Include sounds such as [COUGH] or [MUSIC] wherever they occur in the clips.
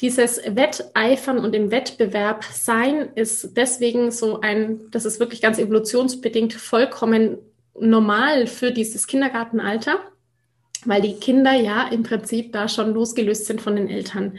dieses Wetteifern und im Wettbewerb sein ist deswegen so ein, das ist wirklich ganz evolutionsbedingt vollkommen normal für dieses Kindergartenalter, weil die Kinder ja im Prinzip da schon losgelöst sind von den Eltern.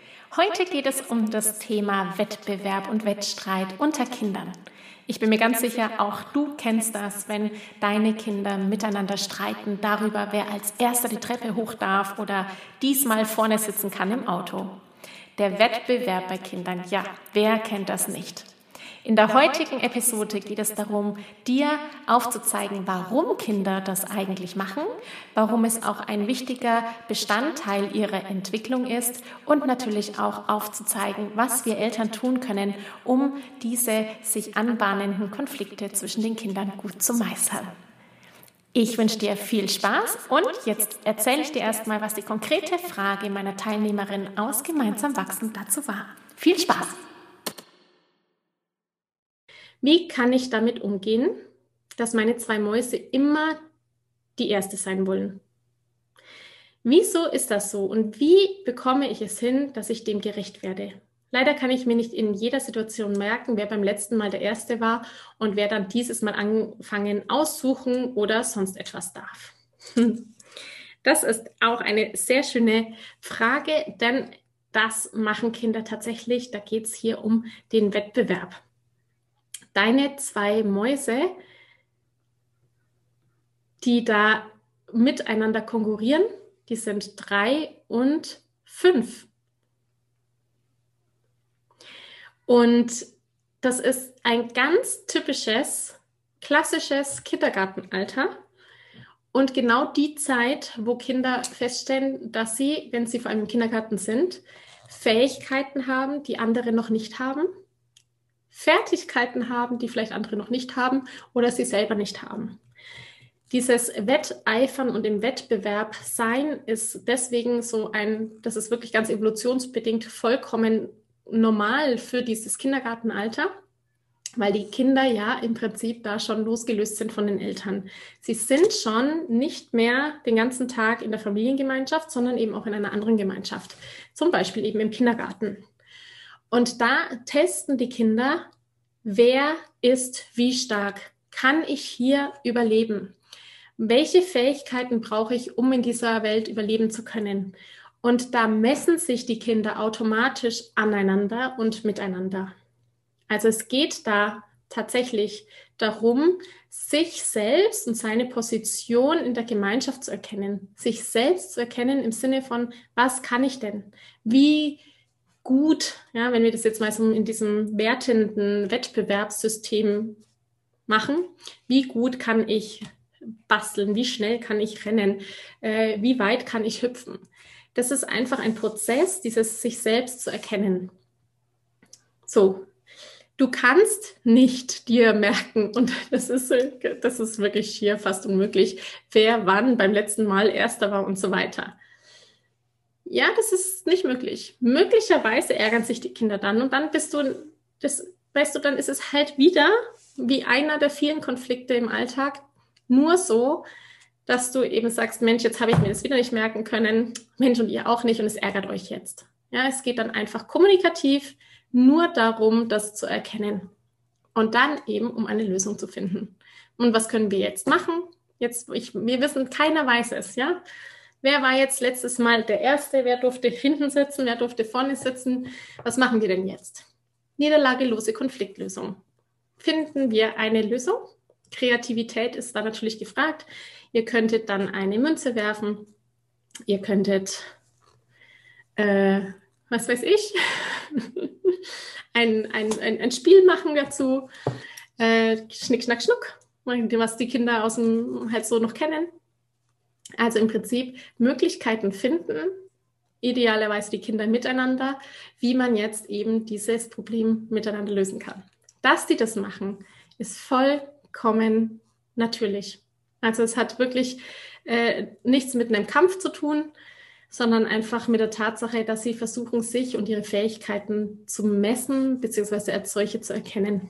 Heute geht es um das Thema Wettbewerb und Wettstreit unter Kindern. Ich bin mir ganz sicher, auch du kennst das, wenn deine Kinder miteinander streiten darüber, wer als erster die Treppe hoch darf oder diesmal vorne sitzen kann im Auto. Der Wettbewerb bei Kindern, ja, wer kennt das nicht? In der heutigen Episode geht es darum, dir aufzuzeigen, warum Kinder das eigentlich machen, warum es auch ein wichtiger Bestandteil ihrer Entwicklung ist und natürlich auch aufzuzeigen, was wir Eltern tun können, um diese sich anbahnenden Konflikte zwischen den Kindern gut zu meistern. Ich wünsche dir viel Spaß und jetzt erzähle ich dir erstmal, was die konkrete Frage meiner Teilnehmerin aus Gemeinsam wachsen dazu war. Viel Spaß! Wie kann ich damit umgehen, dass meine zwei Mäuse immer die erste sein wollen? Wieso ist das so und wie bekomme ich es hin, dass ich dem gerecht werde? Leider kann ich mir nicht in jeder Situation merken, wer beim letzten Mal der Erste war und wer dann dieses Mal anfangen aussuchen oder sonst etwas darf. [LAUGHS] Das ist auch eine sehr schöne Frage, denn das machen Kinder tatsächlich. Da geht es hier um den Wettbewerb deine zwei Mäuse, die da miteinander konkurrieren, die sind drei und fünf. Und das ist ein ganz typisches, klassisches Kindergartenalter. Und genau die Zeit, wo Kinder feststellen, dass sie, wenn sie vor allem im Kindergarten sind, Fähigkeiten haben, die andere noch nicht haben Fertigkeiten haben, die vielleicht andere noch nicht haben oder sie selber nicht haben. Dieses Wetteifern und im Wettbewerb sein ist deswegen so ein, das ist wirklich ganz evolutionsbedingt vollkommen normal für dieses Kindergartenalter, weil die Kinder ja im Prinzip da schon losgelöst sind von den Eltern. Sie sind schon nicht mehr den ganzen Tag in der Familiengemeinschaft, sondern eben auch in einer anderen Gemeinschaft, zum Beispiel eben im Kindergarten. Und da testen die Kinder, wer ist wie stark? Kann ich hier überleben? Welche Fähigkeiten brauche ich, um in dieser Welt überleben zu können? Und da messen sich die Kinder automatisch aneinander und miteinander. Also es geht da tatsächlich darum, sich selbst und seine Position in der Gemeinschaft zu erkennen, sich selbst zu erkennen im Sinne von, was kann ich denn? Wie gut, ja, wenn wir das jetzt mal so in diesem wertenden Wettbewerbssystem machen, wie gut kann ich basteln, wie schnell kann ich rennen, äh, wie weit kann ich hüpfen. Das ist einfach ein Prozess, dieses sich selbst zu erkennen. So, du kannst nicht dir merken, und das ist, das ist wirklich hier fast unmöglich, wer wann beim letzten Mal Erster war und so weiter. Ja, das ist nicht möglich. Möglicherweise ärgern sich die Kinder dann und dann bist du, das, weißt du, dann ist es halt wieder wie einer der vielen Konflikte im Alltag, nur so, dass du eben sagst, Mensch, jetzt habe ich mir das wieder nicht merken können, Mensch und ihr auch nicht und es ärgert euch jetzt. Ja, es geht dann einfach kommunikativ nur darum, das zu erkennen und dann eben um eine Lösung zu finden. Und was können wir jetzt machen? Jetzt, ich, wir wissen, keiner weiß es, ja. Wer war jetzt letztes Mal der Erste? Wer durfte hinten sitzen? Wer durfte vorne sitzen? Was machen wir denn jetzt? Niederlagelose Konfliktlösung. Finden wir eine Lösung? Kreativität ist da natürlich gefragt. Ihr könntet dann eine Münze werfen. Ihr könntet, äh, was weiß ich, [LAUGHS] ein, ein, ein, ein Spiel machen dazu. Äh, Schnick, Schnack, Schnuck, was die Kinder aus dem halt so noch kennen. Also im Prinzip Möglichkeiten finden, idealerweise die Kinder miteinander, wie man jetzt eben dieses Problem miteinander lösen kann. Dass die das machen, ist vollkommen natürlich. Also es hat wirklich äh, nichts mit einem Kampf zu tun, sondern einfach mit der Tatsache, dass sie versuchen, sich und ihre Fähigkeiten zu messen bzw. als solche zu erkennen.